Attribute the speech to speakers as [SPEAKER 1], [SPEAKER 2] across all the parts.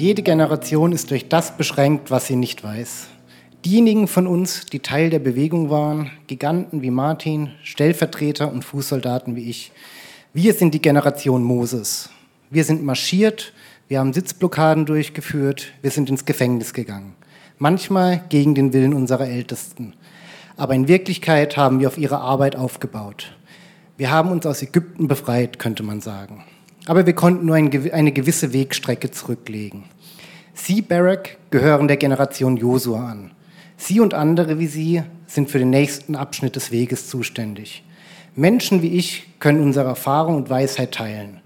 [SPEAKER 1] Jede Generation ist durch das beschränkt, was sie nicht weiß. Diejenigen von uns, die Teil der Bewegung waren, Giganten wie Martin, Stellvertreter und Fußsoldaten wie ich, wir sind die Generation Moses. Wir sind marschiert, wir haben Sitzblockaden durchgeführt, wir sind ins Gefängnis gegangen. Manchmal gegen den Willen unserer Ältesten. Aber in Wirklichkeit haben wir auf ihre Arbeit aufgebaut. Wir haben uns aus Ägypten befreit, könnte man sagen. Aber wir konnten nur eine gewisse Wegstrecke zurücklegen. Sie, Barak, gehören der Generation Josua an. Sie und andere wie Sie sind für den nächsten Abschnitt des Weges zuständig. Menschen wie ich können unsere Erfahrung und Weisheit teilen.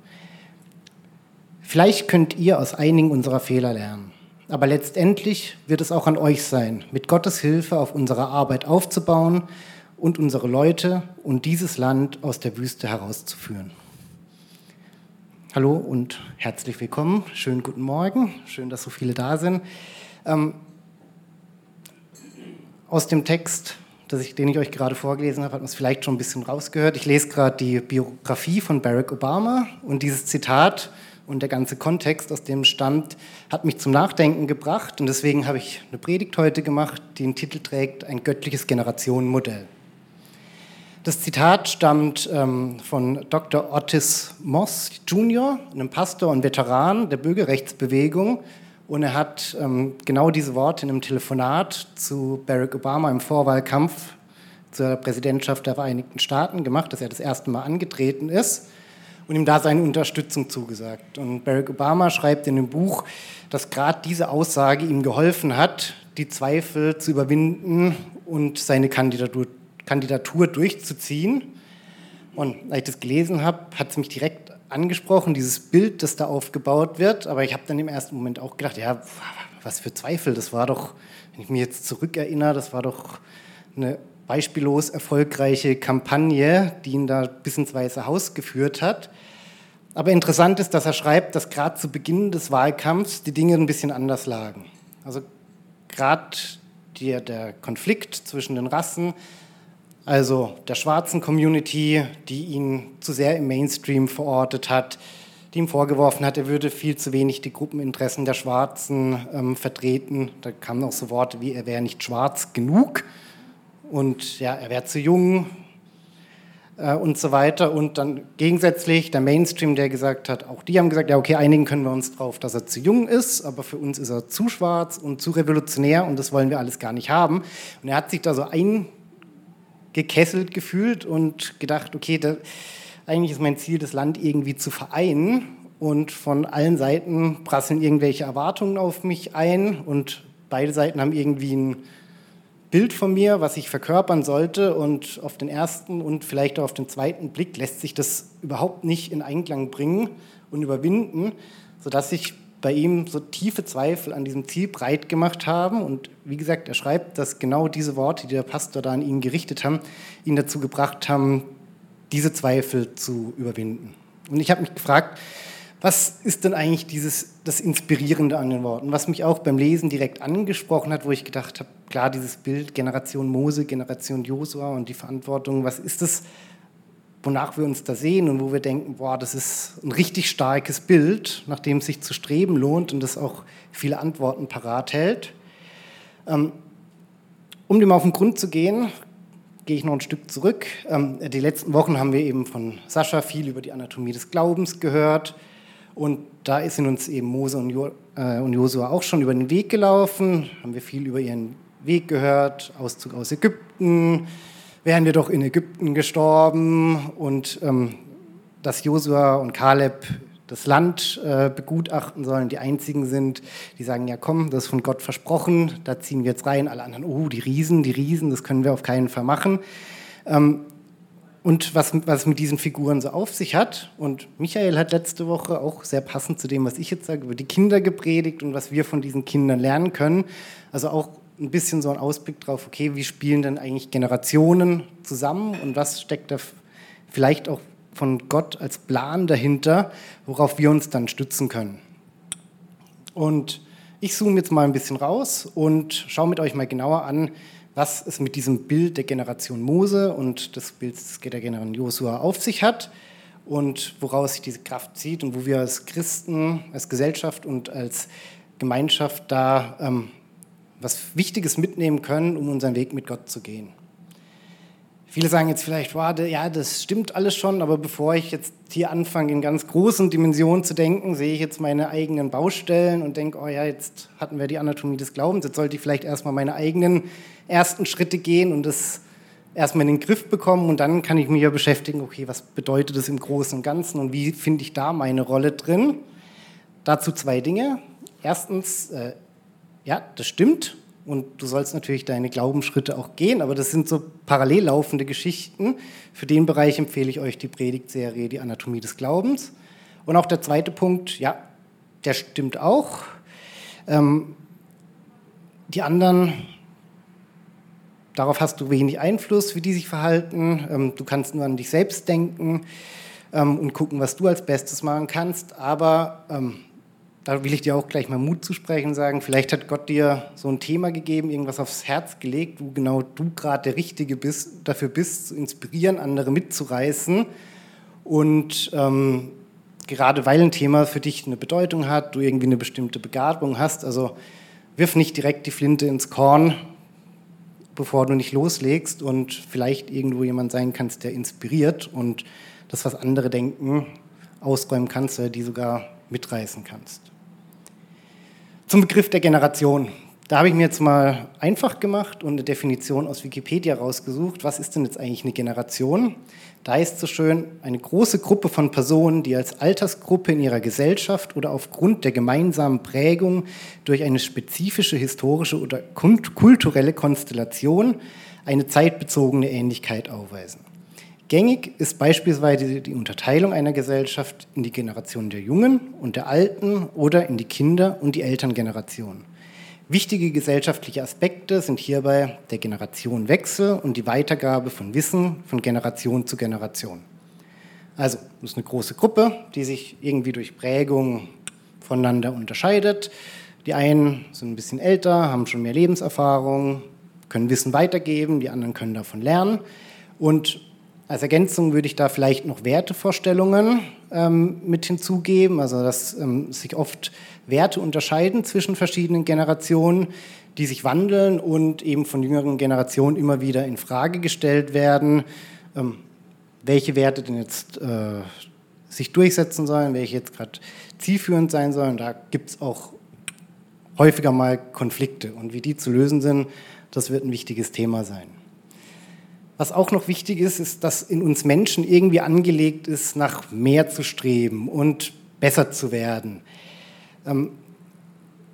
[SPEAKER 1] Vielleicht könnt ihr aus einigen unserer Fehler lernen. Aber letztendlich wird es auch an euch sein, mit Gottes Hilfe auf unsere Arbeit aufzubauen und unsere Leute und dieses Land aus der Wüste herauszuführen. Hallo und herzlich willkommen. Schönen guten Morgen. Schön, dass so viele da sind. Ähm, aus dem Text, ich, den ich euch gerade vorgelesen habe, hat man es vielleicht schon ein bisschen rausgehört. Ich lese gerade die Biografie von Barack Obama und dieses Zitat und der ganze Kontext, aus dem stammt, hat mich zum Nachdenken gebracht und deswegen habe ich eine Predigt heute gemacht, die den Titel trägt Ein göttliches Generationenmodell. Das Zitat stammt ähm, von Dr. Otis Moss Jr., einem Pastor und Veteran der Bürgerrechtsbewegung. Und er hat ähm, genau diese Worte in einem Telefonat zu Barack Obama im Vorwahlkampf zur Präsidentschaft der Vereinigten Staaten gemacht, dass er das erste Mal angetreten ist und ihm da seine Unterstützung zugesagt. Und Barack Obama schreibt in dem Buch, dass gerade diese Aussage ihm geholfen hat, die Zweifel zu überwinden und seine Kandidatur Kandidatur durchzuziehen. Und als ich das gelesen habe, hat es mich direkt angesprochen, dieses Bild, das da aufgebaut wird. Aber ich habe dann im ersten Moment auch gedacht, ja, was für Zweifel, das war doch, wenn ich mich jetzt zurückerinnere, das war doch eine beispiellos erfolgreiche Kampagne, die ihn da bis ins Weiße Haus geführt hat. Aber interessant ist, dass er schreibt, dass gerade zu Beginn des Wahlkampfs die Dinge ein bisschen anders lagen. Also gerade der, der Konflikt zwischen den Rassen, also der schwarzen Community, die ihn zu sehr im Mainstream verortet hat, die ihm vorgeworfen hat, er würde viel zu wenig die Gruppeninteressen der Schwarzen ähm, vertreten. Da kamen auch so Worte wie, er wäre nicht schwarz genug und ja, er wäre zu jung äh, und so weiter. Und dann gegensätzlich der Mainstream, der gesagt hat, auch die haben gesagt, ja okay, einigen können wir uns drauf, dass er zu jung ist, aber für uns ist er zu schwarz und zu revolutionär und das wollen wir alles gar nicht haben. Und er hat sich da so ein gekesselt gefühlt und gedacht, okay, da, eigentlich ist mein Ziel, das Land irgendwie zu vereinen. Und von allen Seiten prasseln irgendwelche Erwartungen auf mich ein und beide Seiten haben irgendwie ein Bild von mir, was ich verkörpern sollte. Und auf den ersten und vielleicht auch auf den zweiten Blick lässt sich das überhaupt nicht in Einklang bringen und überwinden, sodass ich bei ihm so tiefe Zweifel an diesem Ziel breit gemacht haben. Und wie gesagt, er schreibt, dass genau diese Worte, die der Pastor da an ihn gerichtet haben, ihn dazu gebracht haben, diese Zweifel zu überwinden. Und ich habe mich gefragt, was ist denn eigentlich dieses, das Inspirierende an den Worten? Was mich auch beim Lesen direkt angesprochen hat, wo ich gedacht habe, klar, dieses Bild Generation Mose, Generation Josua und die Verantwortung, was ist das, wonach wir uns da sehen und wo wir denken, boah, das ist ein richtig starkes Bild, nach dem es sich zu streben lohnt und das auch viele Antworten parat hält. Ähm, um dem auf den Grund zu gehen, gehe ich noch ein Stück zurück. Ähm, die letzten Wochen haben wir eben von Sascha viel über die Anatomie des Glaubens gehört. Und da sind uns eben Mose und, jo äh, und Josua auch schon über den Weg gelaufen, haben wir viel über ihren Weg gehört, Auszug aus Ägypten, wären wir doch in Ägypten gestorben und ähm, dass Josua und Kaleb das Land äh, begutachten sollen, die einzigen sind, die sagen, ja komm, das ist von Gott versprochen, da ziehen wir jetzt rein. Alle anderen, oh, die Riesen, die Riesen, das können wir auf keinen Fall machen. Ähm, und was, was mit diesen Figuren so auf sich hat. Und Michael hat letzte Woche auch sehr passend zu dem, was ich jetzt sage, über die Kinder gepredigt und was wir von diesen Kindern lernen können. Also auch ein bisschen so ein Ausblick drauf, okay, wie spielen denn eigentlich Generationen zusammen und was steckt da vielleicht auch von Gott als Plan dahinter, worauf wir uns dann stützen können. Und ich zoome jetzt mal ein bisschen raus und schaue mit euch mal genauer an, was es mit diesem Bild der Generation Mose und des Bildes der Generation Josua auf sich hat und woraus sich diese Kraft zieht und wo wir als Christen, als Gesellschaft und als Gemeinschaft da ähm, was Wichtiges mitnehmen können, um unseren Weg mit Gott zu gehen. Viele sagen jetzt vielleicht, wow, ja, das stimmt alles schon, aber bevor ich jetzt hier anfange, in ganz großen Dimensionen zu denken, sehe ich jetzt meine eigenen Baustellen und denke, oh ja, jetzt hatten wir die Anatomie des Glaubens, jetzt sollte ich vielleicht erstmal meine eigenen ersten Schritte gehen und das erstmal in den Griff bekommen und dann kann ich mich ja beschäftigen, okay, was bedeutet das im Großen und Ganzen und wie finde ich da meine Rolle drin? Dazu zwei Dinge. Erstens, äh, ja, das stimmt, und du sollst natürlich deine Glaubensschritte auch gehen, aber das sind so parallel laufende Geschichten. Für den Bereich empfehle ich euch die Predigtserie Die Anatomie des Glaubens. Und auch der zweite Punkt, ja, der stimmt auch. Ähm, die anderen, darauf hast du wenig Einfluss, wie die sich verhalten. Ähm, du kannst nur an dich selbst denken ähm, und gucken, was du als Bestes machen kannst. Aber ähm, da will ich dir auch gleich mal Mut zusprechen und sagen, vielleicht hat Gott dir so ein Thema gegeben, irgendwas aufs Herz gelegt, wo genau du gerade der Richtige bist, dafür bist, zu inspirieren, andere mitzureißen. Und ähm, gerade weil ein Thema für dich eine Bedeutung hat, du irgendwie eine bestimmte Begabung hast, also wirf nicht direkt die Flinte ins Korn, bevor du nicht loslegst und vielleicht irgendwo jemand sein kannst, der inspiriert und das, was andere denken, ausräumen kannst die sogar mitreißen kannst. Zum Begriff der Generation. Da habe ich mir jetzt mal einfach gemacht und eine Definition aus Wikipedia rausgesucht. Was ist denn jetzt eigentlich eine Generation? Da ist so schön eine große Gruppe von Personen, die als Altersgruppe in ihrer Gesellschaft oder aufgrund der gemeinsamen Prägung durch eine spezifische historische oder kulturelle Konstellation eine zeitbezogene Ähnlichkeit aufweisen. Gängig ist beispielsweise die Unterteilung einer Gesellschaft in die Generation der Jungen und der Alten oder in die Kinder- und die Elterngeneration. Wichtige gesellschaftliche Aspekte sind hierbei der Generationenwechsel und die Weitergabe von Wissen von Generation zu Generation. Also, das ist eine große Gruppe, die sich irgendwie durch Prägung voneinander unterscheidet. Die einen sind ein bisschen älter, haben schon mehr Lebenserfahrung, können Wissen weitergeben, die anderen können davon lernen. Und als Ergänzung würde ich da vielleicht noch Wertevorstellungen ähm, mit hinzugeben, also dass ähm, sich oft Werte unterscheiden zwischen verschiedenen Generationen, die sich wandeln und eben von jüngeren Generationen immer wieder in Frage gestellt werden, ähm, welche Werte denn jetzt äh, sich durchsetzen sollen, welche jetzt gerade zielführend sein sollen. Da gibt es auch häufiger mal Konflikte und wie die zu lösen sind, das wird ein wichtiges Thema sein. Was auch noch wichtig ist, ist, dass in uns Menschen irgendwie angelegt ist, nach mehr zu streben und besser zu werden. Ähm,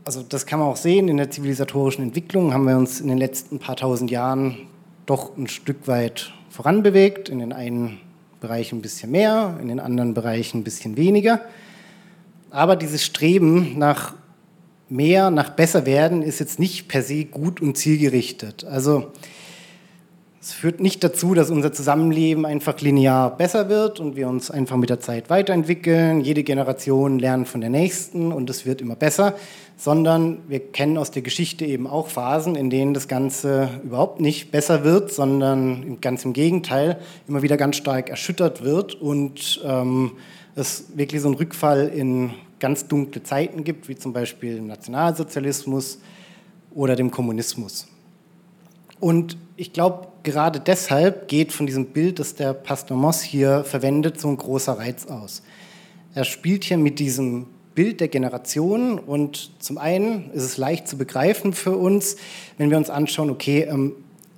[SPEAKER 1] also das kann man auch sehen, in der zivilisatorischen Entwicklung haben wir uns in den letzten paar tausend Jahren doch ein Stück weit voranbewegt, in den einen Bereichen ein bisschen mehr, in den anderen Bereichen ein bisschen weniger. Aber dieses Streben nach mehr, nach besser werden ist jetzt nicht per se gut und zielgerichtet. Also es führt nicht dazu, dass unser Zusammenleben einfach linear besser wird und wir uns einfach mit der Zeit weiterentwickeln. Jede Generation lernt von der nächsten und es wird immer besser, sondern wir kennen aus der Geschichte eben auch Phasen, in denen das Ganze überhaupt nicht besser wird, sondern ganz im Gegenteil immer wieder ganz stark erschüttert wird und ähm, es wirklich so einen Rückfall in ganz dunkle Zeiten gibt, wie zum Beispiel im Nationalsozialismus oder dem Kommunismus. Und ich glaube, gerade deshalb geht von diesem Bild, das der Pastor Moss hier verwendet, so ein großer Reiz aus. Er spielt hier mit diesem Bild der Generation und zum einen ist es leicht zu begreifen für uns, wenn wir uns anschauen, okay, ähm,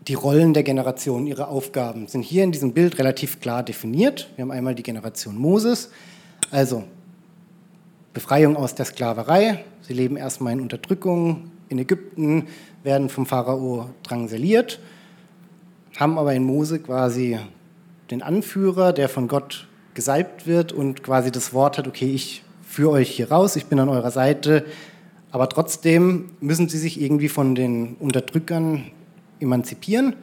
[SPEAKER 1] die Rollen der Generation, ihre Aufgaben sind hier in diesem Bild relativ klar definiert. Wir haben einmal die Generation Moses, also Befreiung aus der Sklaverei. Sie leben erstmal in Unterdrückung in Ägypten, werden vom Pharao drangsaliert haben aber in Mose quasi den Anführer, der von Gott gesalbt wird und quasi das Wort hat, okay, ich führe euch hier raus, ich bin an eurer Seite, aber trotzdem müssen sie sich irgendwie von den Unterdrückern emanzipieren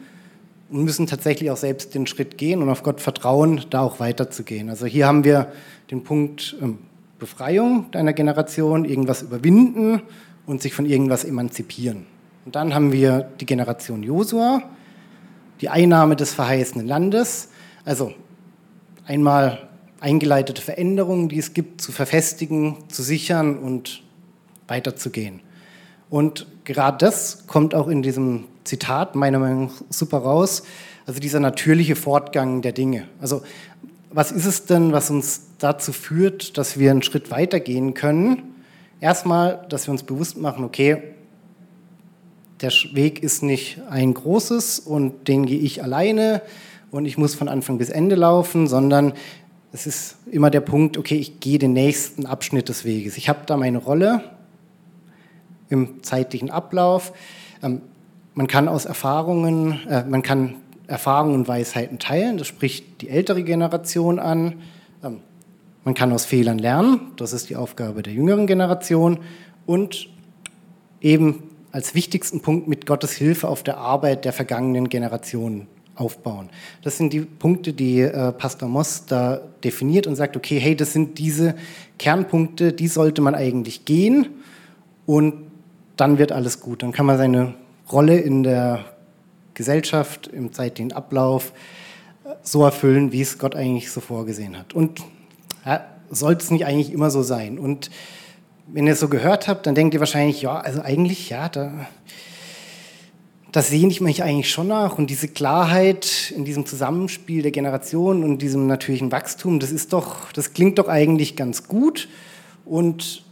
[SPEAKER 1] und müssen tatsächlich auch selbst den Schritt gehen und auf Gott vertrauen, da auch weiterzugehen. Also hier haben wir den Punkt ähm, Befreiung deiner Generation, irgendwas überwinden und sich von irgendwas emanzipieren. Und dann haben wir die Generation Josua, die Einnahme des verheißenen Landes, also einmal eingeleitete Veränderungen, die es gibt, zu verfestigen, zu sichern und weiterzugehen. Und gerade das kommt auch in diesem Zitat meiner Meinung nach super raus, also dieser natürliche Fortgang der Dinge. Also was ist es denn, was uns dazu führt, dass wir einen Schritt weitergehen können? Erstmal, dass wir uns bewusst machen, okay, der Weg ist nicht ein großes und den gehe ich alleine und ich muss von Anfang bis Ende laufen, sondern es ist immer der Punkt, okay, ich gehe den nächsten Abschnitt des Weges. Ich habe da meine Rolle im zeitlichen Ablauf. Ähm, man kann aus Erfahrungen, äh, man kann Erfahrungen und Weisheiten teilen, das spricht die ältere Generation an. Ähm, man kann aus Fehlern lernen, das ist die Aufgabe der jüngeren Generation. Und eben als wichtigsten Punkt mit Gottes Hilfe auf der Arbeit der vergangenen Generationen aufbauen. Das sind die Punkte, die äh, Pastor Moss da definiert und sagt, okay, hey, das sind diese Kernpunkte, die sollte man eigentlich gehen und dann wird alles gut. Dann kann man seine Rolle in der Gesellschaft, im zeitlichen Ablauf äh, so erfüllen, wie es Gott eigentlich so vorgesehen hat. Und ja, sollte es nicht eigentlich immer so sein. Und wenn ihr es so gehört habt, dann denkt ihr wahrscheinlich, ja, also eigentlich, ja, da, das sehne ich mich eigentlich schon nach. Und diese Klarheit in diesem Zusammenspiel der Generationen und diesem natürlichen Wachstum, das ist doch, das klingt doch eigentlich ganz gut. Und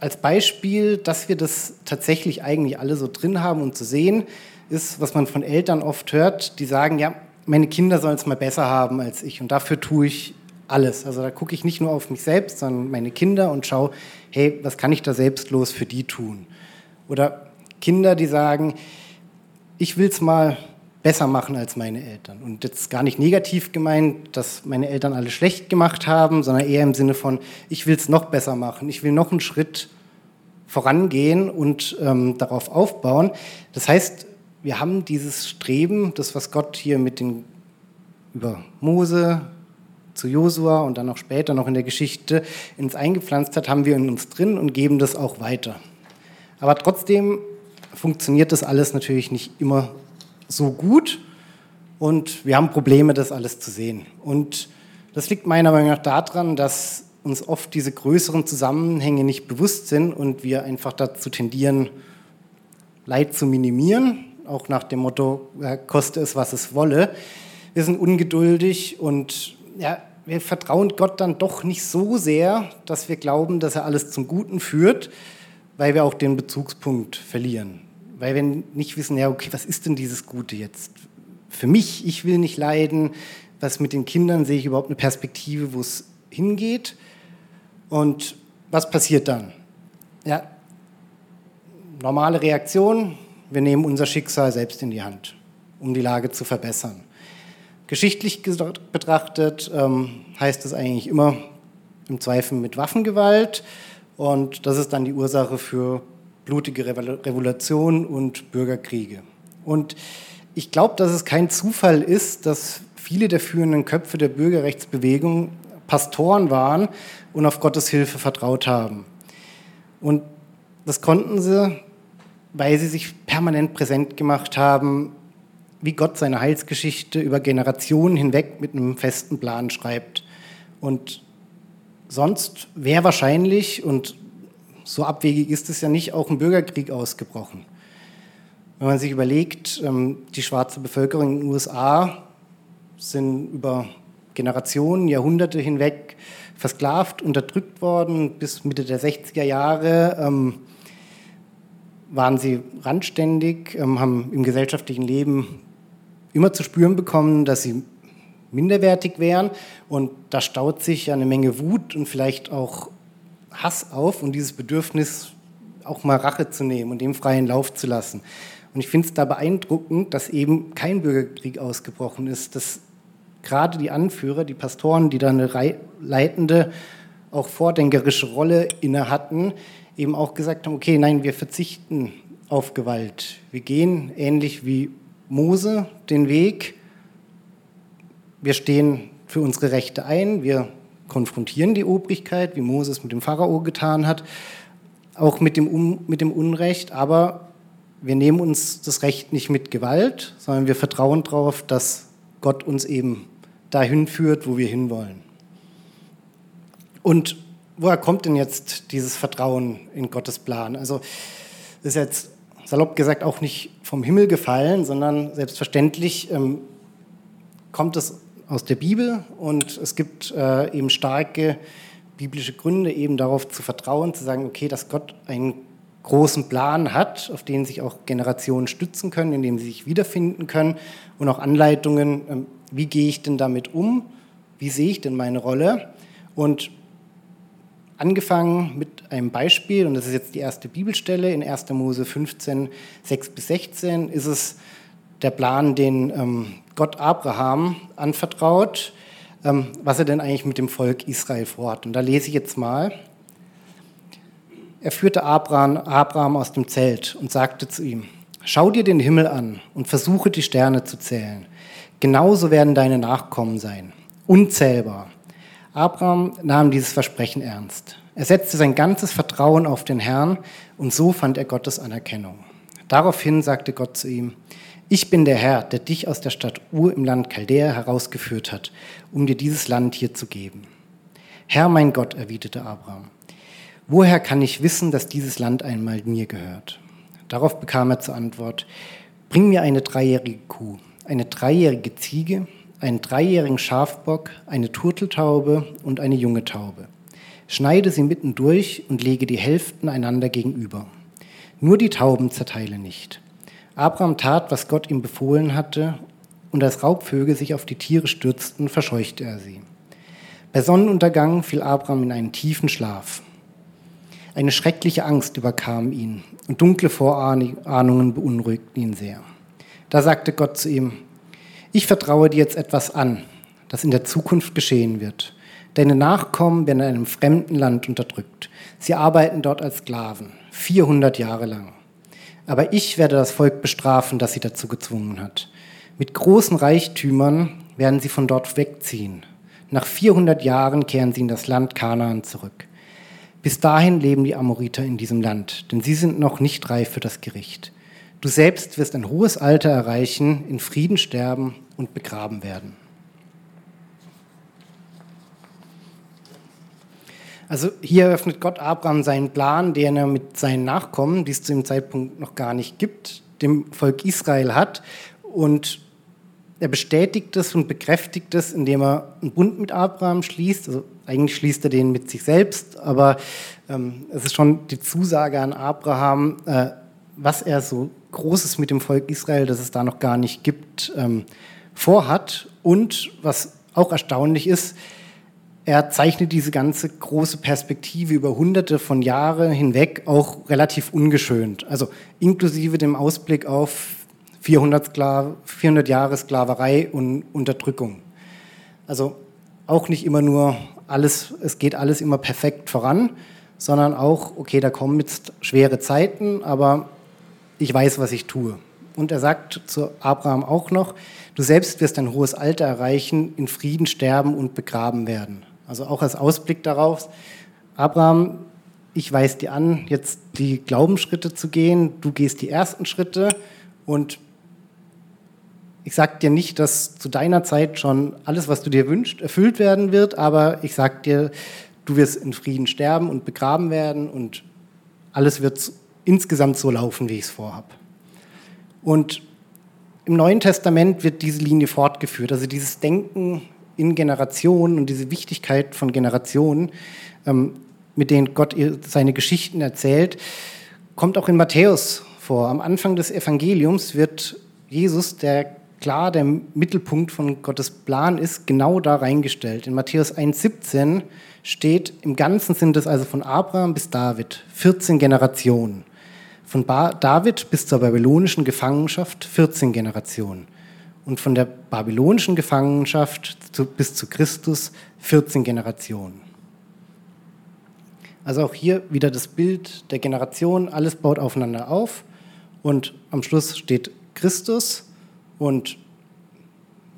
[SPEAKER 1] als Beispiel, dass wir das tatsächlich eigentlich alle so drin haben und zu sehen, ist, was man von Eltern oft hört, die sagen, ja, meine Kinder sollen es mal besser haben als ich und dafür tue ich alles. Also da gucke ich nicht nur auf mich selbst, sondern meine Kinder und schaue, hey, was kann ich da selbstlos für die tun? Oder Kinder, die sagen, ich will es mal besser machen als meine Eltern. Und jetzt gar nicht negativ gemeint, dass meine Eltern alles schlecht gemacht haben, sondern eher im Sinne von, ich will es noch besser machen, ich will noch einen Schritt vorangehen und ähm, darauf aufbauen. Das heißt, wir haben dieses Streben, das was Gott hier mit den über Mose, zu Josua und dann auch später noch in der Geschichte ins eingepflanzt hat, haben wir in uns drin und geben das auch weiter. Aber trotzdem funktioniert das alles natürlich nicht immer so gut und wir haben Probleme, das alles zu sehen. Und das liegt meiner Meinung nach daran, dass uns oft diese größeren Zusammenhänge nicht bewusst sind und wir einfach dazu tendieren, Leid zu minimieren, auch nach dem Motto, koste es, was es wolle. Wir sind ungeduldig und ja, wir vertrauen Gott dann doch nicht so sehr, dass wir glauben, dass er alles zum Guten führt, weil wir auch den Bezugspunkt verlieren. Weil wir nicht wissen, ja, okay, was ist denn dieses Gute jetzt? Für mich, ich will nicht leiden. Was mit den Kindern sehe ich überhaupt eine Perspektive, wo es hingeht? Und was passiert dann? Ja, normale Reaktion, wir nehmen unser Schicksal selbst in die Hand, um die Lage zu verbessern. Geschichtlich betrachtet ähm, heißt es eigentlich immer im Zweifel mit Waffengewalt und das ist dann die Ursache für blutige Revolutionen und Bürgerkriege. Und ich glaube, dass es kein Zufall ist, dass viele der führenden Köpfe der Bürgerrechtsbewegung Pastoren waren und auf Gottes Hilfe vertraut haben. Und das konnten sie, weil sie sich permanent präsent gemacht haben wie Gott seine Heilsgeschichte über Generationen hinweg mit einem festen Plan schreibt. Und sonst wäre wahrscheinlich, und so abwegig ist es ja nicht, auch ein Bürgerkrieg ausgebrochen. Wenn man sich überlegt, ähm, die schwarze Bevölkerung in den USA sind über Generationen, Jahrhunderte hinweg versklavt, unterdrückt worden. Bis Mitte der 60er Jahre ähm, waren sie randständig, ähm, haben im gesellschaftlichen Leben immer zu spüren bekommen, dass sie minderwertig wären. Und da staut sich ja eine Menge Wut und vielleicht auch Hass auf und dieses Bedürfnis, auch mal Rache zu nehmen und dem freien Lauf zu lassen. Und ich finde es da beeindruckend, dass eben kein Bürgerkrieg ausgebrochen ist, dass gerade die Anführer, die Pastoren, die da eine leitende, auch vordenkerische Rolle inne hatten, eben auch gesagt haben, okay, nein, wir verzichten auf Gewalt. Wir gehen ähnlich wie Mose den Weg. Wir stehen für unsere Rechte ein. Wir konfrontieren die Obrigkeit, wie Mose es mit dem Pharao getan hat, auch mit dem, um, mit dem Unrecht. Aber wir nehmen uns das Recht nicht mit Gewalt, sondern wir vertrauen darauf, dass Gott uns eben dahin führt, wo wir hinwollen. Und woher kommt denn jetzt dieses Vertrauen in Gottes Plan? Also das ist jetzt salopp gesagt auch nicht vom Himmel gefallen, sondern selbstverständlich ähm, kommt es aus der Bibel und es gibt äh, eben starke biblische Gründe, eben darauf zu vertrauen, zu sagen, okay, dass Gott einen großen Plan hat, auf den sich auch Generationen stützen können, in dem sie sich wiederfinden können und auch Anleitungen, ähm, wie gehe ich denn damit um, wie sehe ich denn meine Rolle? Und angefangen mit einem Beispiel, und das ist jetzt die erste Bibelstelle in 1. Mose 15, 6 bis 16, ist es der Plan, den ähm, Gott Abraham anvertraut, ähm, was er denn eigentlich mit dem Volk Israel vorhat. Und da lese ich jetzt mal. Er führte Abraham, Abraham aus dem Zelt und sagte zu ihm, schau dir den Himmel an und versuche die Sterne zu zählen. Genauso werden deine Nachkommen sein, unzählbar. Abraham nahm dieses Versprechen ernst. Er setzte sein ganzes Vertrauen auf den Herrn und so fand er Gottes Anerkennung. Daraufhin sagte Gott zu ihm, ich bin der Herr, der dich aus der Stadt Ur im Land Chaldea herausgeführt hat, um dir dieses Land hier zu geben. Herr mein Gott, erwiderte Abraham, woher kann ich wissen, dass dieses Land einmal mir gehört? Darauf bekam er zur Antwort, bring mir eine dreijährige Kuh, eine dreijährige Ziege, einen dreijährigen Schafbock, eine Turteltaube und eine junge Taube. Schneide sie mitten durch und lege die Hälften einander gegenüber. Nur die Tauben zerteile nicht. Abraham tat, was Gott ihm befohlen hatte, und als Raubvögel sich auf die Tiere stürzten, verscheuchte er sie. Bei Sonnenuntergang fiel Abraham in einen tiefen Schlaf. Eine schreckliche Angst überkam ihn und dunkle Vorahnungen beunruhigten ihn sehr. Da sagte Gott zu ihm, ich vertraue dir jetzt etwas an, das in der Zukunft geschehen wird. Deine Nachkommen werden in einem fremden Land unterdrückt. Sie arbeiten dort als Sklaven, 400 Jahre lang. Aber ich werde das Volk bestrafen, das sie dazu gezwungen hat. Mit großen Reichtümern werden sie von dort wegziehen. Nach 400 Jahren kehren sie in das Land Kanaan zurück. Bis dahin leben die Amoriter in diesem Land, denn sie sind noch nicht reif für das Gericht. Du selbst wirst ein hohes Alter erreichen, in Frieden sterben und begraben werden. Also hier eröffnet Gott Abraham seinen Plan, den er mit seinen Nachkommen, die es zu dem Zeitpunkt noch gar nicht gibt, dem Volk Israel hat. Und er bestätigt es und bekräftigt es, indem er einen Bund mit Abraham schließt. Also eigentlich schließt er den mit sich selbst, aber ähm, es ist schon die Zusage an Abraham, äh, was er so Großes mit dem Volk Israel, das es da noch gar nicht gibt, ähm, vorhat. Und was auch erstaunlich ist, er zeichnet diese ganze große Perspektive über hunderte von Jahren hinweg auch relativ ungeschönt. Also inklusive dem Ausblick auf 400, Sklav 400 Jahre Sklaverei und Unterdrückung. Also auch nicht immer nur alles, es geht alles immer perfekt voran, sondern auch, okay, da kommen jetzt schwere Zeiten, aber ich weiß, was ich tue. Und er sagt zu Abraham auch noch, du selbst wirst ein hohes Alter erreichen, in Frieden sterben und begraben werden. Also auch als Ausblick darauf, Abraham, ich weise dir an, jetzt die Glaubensschritte zu gehen, du gehst die ersten Schritte und ich sage dir nicht, dass zu deiner Zeit schon alles, was du dir wünschst, erfüllt werden wird, aber ich sage dir, du wirst in Frieden sterben und begraben werden und alles wird insgesamt so laufen, wie ich es vorhabe. Und im Neuen Testament wird diese Linie fortgeführt. Also dieses Denken in Generationen und diese Wichtigkeit von Generationen, ähm, mit denen Gott seine Geschichten erzählt, kommt auch in Matthäus vor. Am Anfang des Evangeliums wird Jesus, der klar der Mittelpunkt von Gottes Plan ist, genau da reingestellt. In Matthäus 1,17 steht, im Ganzen sind es also von Abraham bis David 14 Generationen. Von David bis zur babylonischen Gefangenschaft 14 Generationen. Und von der babylonischen Gefangenschaft zu, bis zu Christus 14 Generationen. Also auch hier wieder das Bild der Generation, alles baut aufeinander auf und am Schluss steht Christus und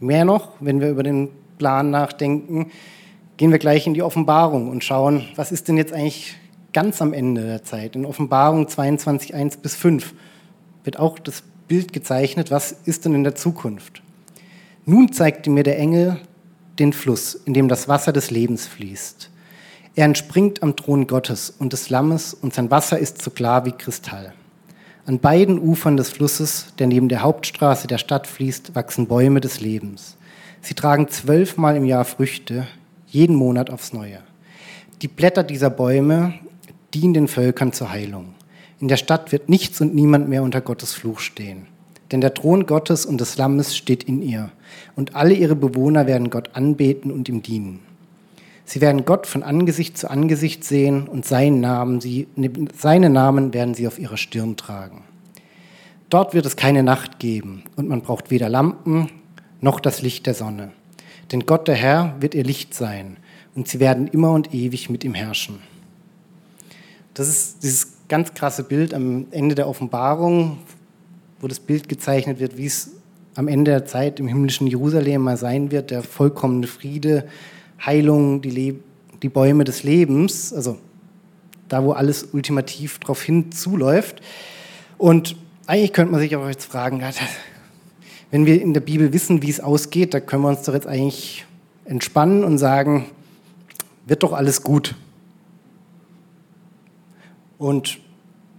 [SPEAKER 1] mehr noch, wenn wir über den Plan nachdenken, gehen wir gleich in die Offenbarung und schauen, was ist denn jetzt eigentlich ganz am Ende der Zeit, in Offenbarung 22, 1 bis 5, wird auch das Bild gezeichnet, was ist denn in der Zukunft. Nun zeigte mir der Engel den Fluss, in dem das Wasser des Lebens fließt. Er entspringt am Thron Gottes und des Lammes und sein Wasser ist so klar wie Kristall. An beiden Ufern des Flusses, der neben der Hauptstraße der Stadt fließt, wachsen Bäume des Lebens. Sie tragen zwölfmal im Jahr Früchte, jeden Monat aufs Neue. Die Blätter dieser Bäume dienen den Völkern zur Heilung. In der Stadt wird nichts und niemand mehr unter Gottes Fluch stehen. Denn der Thron Gottes und des Lammes steht in ihr, und alle ihre Bewohner werden Gott anbeten und ihm dienen. Sie werden Gott von Angesicht zu Angesicht sehen und seinen Namen, sie, seine Namen werden sie auf ihrer Stirn tragen. Dort wird es keine Nacht geben und man braucht weder Lampen noch das Licht der Sonne. Denn Gott der Herr wird ihr Licht sein und sie werden immer und ewig mit ihm herrschen. Das ist dieses ganz krasse Bild am Ende der Offenbarung, wo das Bild gezeichnet wird, wie es am Ende der Zeit im himmlischen Jerusalem mal sein wird, der vollkommene Friede, Heilung, die, Le die Bäume des Lebens, also da, wo alles ultimativ darauf hinzuläuft. Und eigentlich könnte man sich auch jetzt fragen, wenn wir in der Bibel wissen, wie es ausgeht, da können wir uns doch jetzt eigentlich entspannen und sagen, wird doch alles gut. Und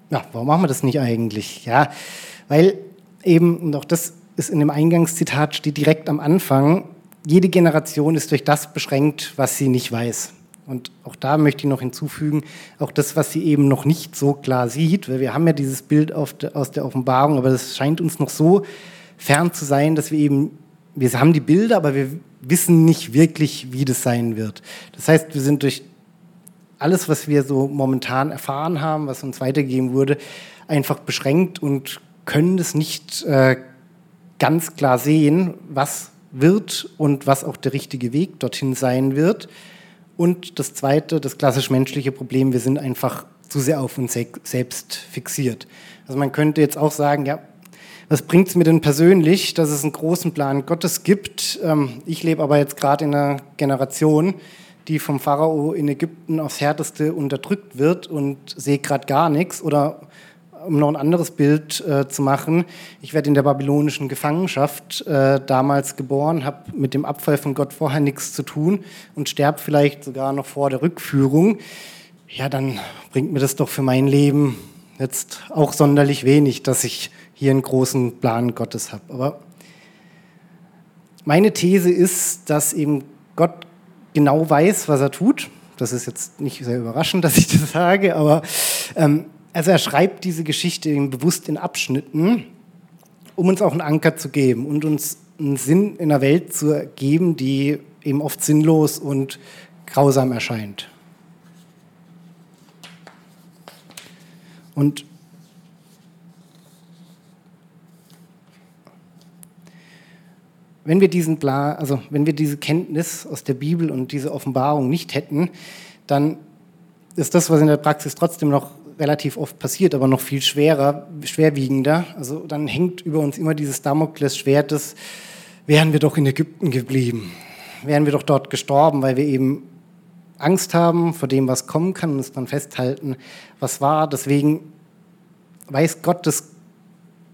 [SPEAKER 1] ja, warum machen wir das nicht eigentlich? Ja, weil eben, und auch das ist in dem Eingangszitat, steht direkt am Anfang, jede Generation ist durch das beschränkt, was sie nicht weiß. Und auch da möchte ich noch hinzufügen, auch das, was sie eben noch nicht so klar sieht, weil wir haben ja dieses Bild aus der Offenbarung, aber das scheint uns noch so fern zu sein, dass wir eben, wir haben die Bilder, aber wir wissen nicht wirklich, wie das sein wird. Das heißt, wir sind durch alles, was wir so momentan erfahren haben, was uns weitergegeben wurde, einfach beschränkt und können das nicht äh, ganz klar sehen, was wird und was auch der richtige Weg dorthin sein wird. Und das zweite, das klassisch menschliche Problem, wir sind einfach zu sehr auf uns selbst fixiert. Also man könnte jetzt auch sagen, ja, was bringt es mir denn persönlich, dass es einen großen Plan Gottes gibt? Ähm, ich lebe aber jetzt gerade in einer Generation, die vom Pharao in Ägypten aufs Härteste unterdrückt wird und sehe gerade gar nichts oder um noch ein anderes Bild äh, zu machen, ich werde in der babylonischen Gefangenschaft äh, damals geboren, habe mit dem Abfall von Gott vorher nichts zu tun und sterbe vielleicht sogar noch vor der Rückführung. Ja, dann bringt mir das doch für mein Leben jetzt auch sonderlich wenig, dass ich hier einen großen Plan Gottes habe. Aber meine These ist, dass eben Gott genau weiß, was er tut. Das ist jetzt nicht sehr überraschend, dass ich das sage, aber ähm, also er schreibt diese Geschichte bewusst in Abschnitten, um uns auch einen Anker zu geben und uns einen Sinn in der Welt zu geben, die eben oft sinnlos und grausam erscheint. Und wenn wir diesen Plan, also wenn wir diese Kenntnis aus der Bibel und diese Offenbarung nicht hätten, dann ist das, was in der Praxis trotzdem noch relativ oft passiert, aber noch viel schwerer, schwerwiegender. Also dann hängt über uns immer dieses Damoklesschwert des, wären wir doch in Ägypten geblieben, wären wir doch dort gestorben, weil wir eben Angst haben vor dem, was kommen kann und uns dann festhalten, was war. Deswegen weiß Gott das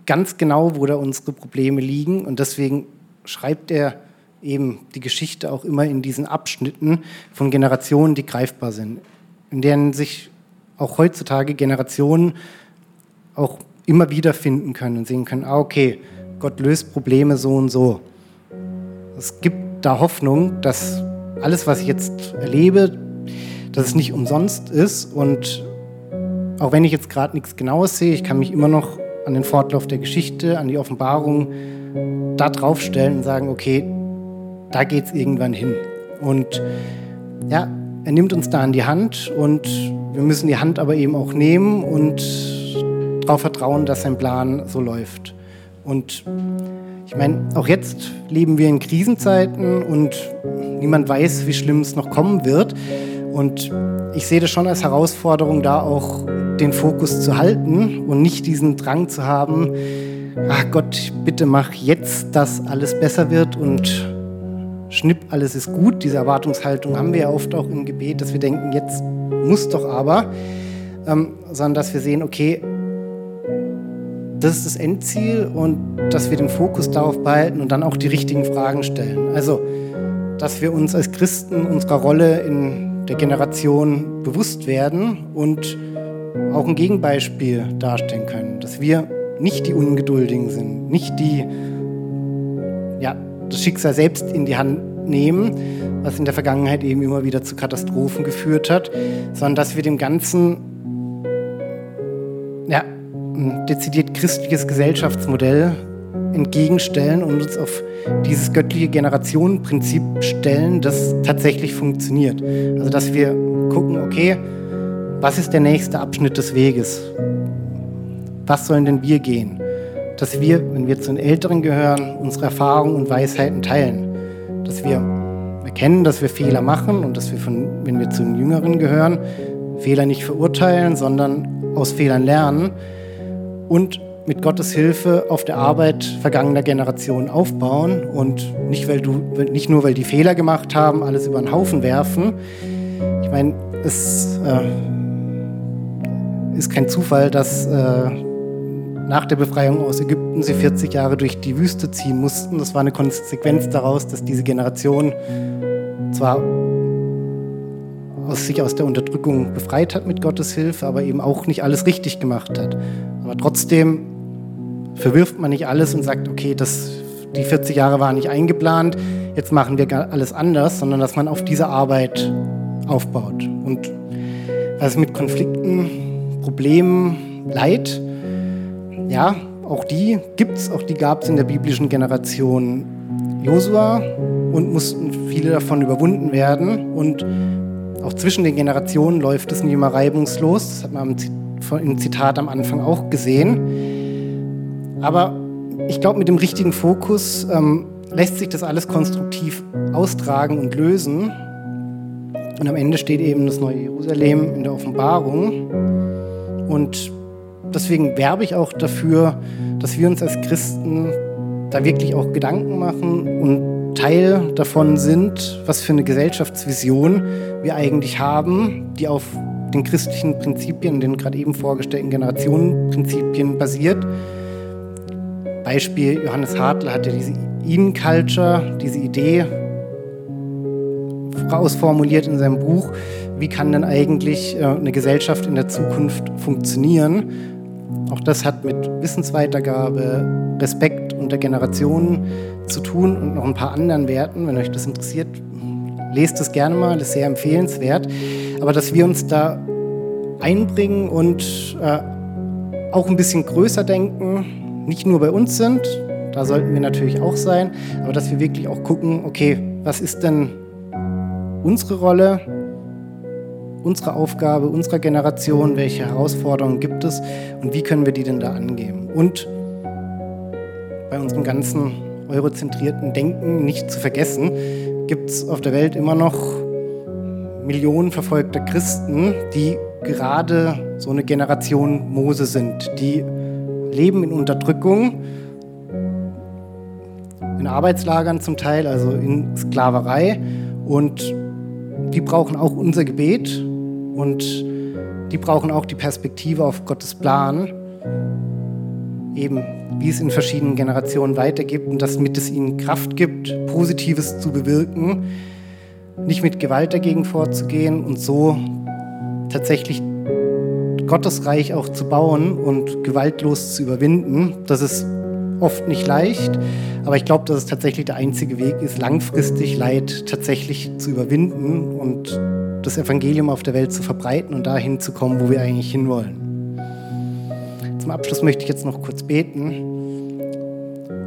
[SPEAKER 1] ganz genau, wo da unsere Probleme liegen und deswegen schreibt er eben die Geschichte auch immer in diesen Abschnitten von Generationen, die greifbar sind, in denen sich auch heutzutage Generationen auch immer wieder finden können und sehen können, ah, okay, Gott löst Probleme so und so. Es gibt da Hoffnung, dass alles, was ich jetzt erlebe, dass es nicht umsonst ist und auch wenn ich jetzt gerade nichts Genaues sehe, ich kann mich immer noch an den Fortlauf der Geschichte, an die Offenbarung da draufstellen und sagen, okay, da geht es irgendwann hin. Und ja, er nimmt uns da an die Hand und wir müssen die Hand aber eben auch nehmen und darauf vertrauen, dass sein Plan so läuft. Und ich meine, auch jetzt leben wir in Krisenzeiten und niemand weiß, wie schlimm es noch kommen wird. Und ich sehe das schon als Herausforderung, da auch den Fokus zu halten und nicht diesen Drang zu haben, ach Gott, bitte mach jetzt, dass alles besser wird und schnipp, alles ist gut. Diese Erwartungshaltung haben wir ja oft auch im Gebet, dass wir denken, jetzt muss doch aber, ähm, sondern dass wir sehen, okay, das ist das Endziel und dass wir den Fokus darauf behalten und dann auch die richtigen Fragen stellen. Also, dass wir uns als Christen unserer Rolle in der Generation bewusst werden und auch ein Gegenbeispiel darstellen können, dass wir nicht die Ungeduldigen sind, nicht die ja, das Schicksal selbst in die Hand nehmen, was in der Vergangenheit eben immer wieder zu Katastrophen geführt hat, sondern dass wir dem Ganzen ja, ein dezidiert christliches Gesellschaftsmodell entgegenstellen und uns auf dieses göttliche Generationenprinzip stellen, das tatsächlich funktioniert. Also dass wir gucken, okay, was ist der nächste Abschnitt des Weges? Was sollen denn wir gehen? Dass wir, wenn wir zu den Älteren gehören, unsere Erfahrungen und Weisheiten teilen. Dass wir erkennen, dass wir Fehler machen und dass wir, von, wenn wir zu den Jüngeren gehören, Fehler nicht verurteilen, sondern aus Fehlern lernen und mit Gottes Hilfe auf der Arbeit vergangener Generationen aufbauen und nicht, weil du, nicht nur, weil die Fehler gemacht haben, alles über den Haufen werfen. Ich meine, es äh, ist kein Zufall, dass äh, nach der Befreiung aus Ägypten sie 40 Jahre durch die Wüste ziehen mussten. Das war eine Konsequenz daraus, dass diese Generation zwar aus sich aus der Unterdrückung befreit hat mit Gottes Hilfe, aber eben auch nicht alles richtig gemacht hat. Aber trotzdem verwirft man nicht alles und sagt, okay, das, die 40 Jahre waren nicht eingeplant, jetzt machen wir alles anders, sondern dass man auf diese Arbeit aufbaut. Und was mit Konflikten, Problemen, Leid, ja, auch die gibt es, auch die gab es in der biblischen Generation Josua und mussten viele davon überwunden werden. Und auch zwischen den Generationen läuft es nicht immer reibungslos. Das hat man im Zitat am Anfang auch gesehen. Aber ich glaube, mit dem richtigen Fokus ähm, lässt sich das alles konstruktiv austragen und lösen. Und am Ende steht eben das neue Jerusalem in der Offenbarung. Und deswegen werbe ich auch dafür, dass wir uns als Christen da wirklich auch Gedanken machen und Teil davon sind, was für eine Gesellschaftsvision wir eigentlich haben, die auf den christlichen Prinzipien, den gerade eben vorgestellten Generationenprinzipien basiert. Beispiel Johannes Hartl hatte diese In-Culture, diese Idee ausformuliert in seinem Buch, wie kann denn eigentlich äh, eine Gesellschaft in der Zukunft funktionieren. Auch das hat mit Wissensweitergabe, Respekt unter Generationen zu tun und noch ein paar anderen Werten. Wenn euch das interessiert, lest es gerne mal, das ist sehr empfehlenswert. Aber dass wir uns da einbringen und äh, auch ein bisschen größer denken, nicht nur bei uns sind, da sollten wir natürlich auch sein, aber dass wir wirklich auch gucken, okay, was ist denn unsere Rolle, unsere Aufgabe, unserer Generation, welche Herausforderungen gibt es und wie können wir die denn da angehen? Und bei unserem ganzen eurozentrierten Denken nicht zu vergessen, gibt es auf der Welt immer noch Millionen verfolgter Christen, die gerade so eine Generation Mose sind, die leben in Unterdrückung, in Arbeitslagern zum Teil, also in Sklaverei. Und die brauchen auch unser Gebet und die brauchen auch die Perspektive auf Gottes Plan, eben wie es in verschiedenen Generationen weitergibt und das mit es ihnen Kraft gibt, Positives zu bewirken, nicht mit Gewalt dagegen vorzugehen und so tatsächlich Gottes Reich auch zu bauen und gewaltlos zu überwinden. Das ist oft nicht leicht, aber ich glaube, dass es tatsächlich der einzige Weg ist, langfristig Leid tatsächlich zu überwinden und das Evangelium auf der Welt zu verbreiten und dahin zu kommen, wo wir eigentlich hinwollen. Zum Abschluss möchte ich jetzt noch kurz beten.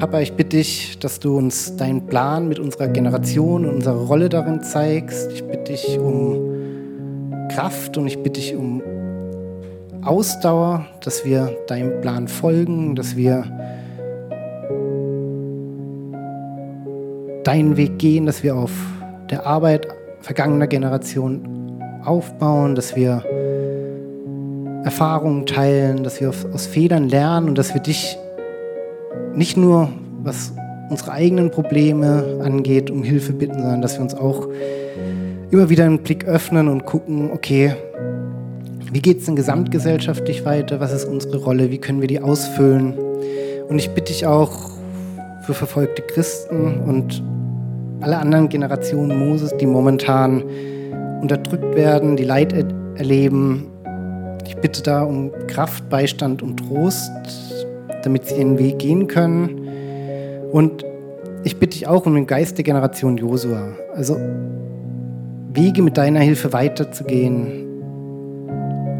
[SPEAKER 1] Papa, ich bitte dich, dass du uns deinen Plan mit unserer Generation und unserer Rolle darin zeigst. Ich bitte dich um Kraft und ich bitte dich um Ausdauer, dass wir deinem Plan folgen, dass wir deinen Weg gehen, dass wir auf der Arbeit vergangener Generationen aufbauen, dass wir Erfahrungen teilen, dass wir aus Fehlern lernen und dass wir dich nicht nur, was unsere eigenen Probleme angeht, um Hilfe bitten, sondern dass wir uns auch immer wieder einen Blick öffnen und gucken, okay, wie geht es denn gesamtgesellschaftlich weiter? Was ist unsere Rolle? Wie können wir die ausfüllen? Und ich bitte dich auch für verfolgte Christen und alle anderen Generationen Moses, die momentan unterdrückt werden, die Leid er erleben. Ich bitte da um Kraft, Beistand und Trost, damit sie ihren Weg gehen können. Und ich bitte dich auch um den Geist der Generation Josua. Also Wege mit deiner Hilfe weiterzugehen,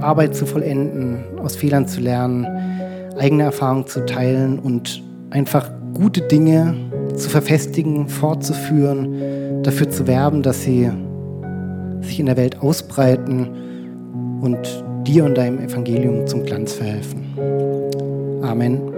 [SPEAKER 1] Arbeit zu vollenden, aus Fehlern zu lernen, eigene Erfahrungen zu teilen und einfach gute Dinge zu verfestigen, fortzuführen, dafür zu werben, dass sie sich in der Welt ausbreiten und dir und deinem Evangelium zum Glanz verhelfen. Amen.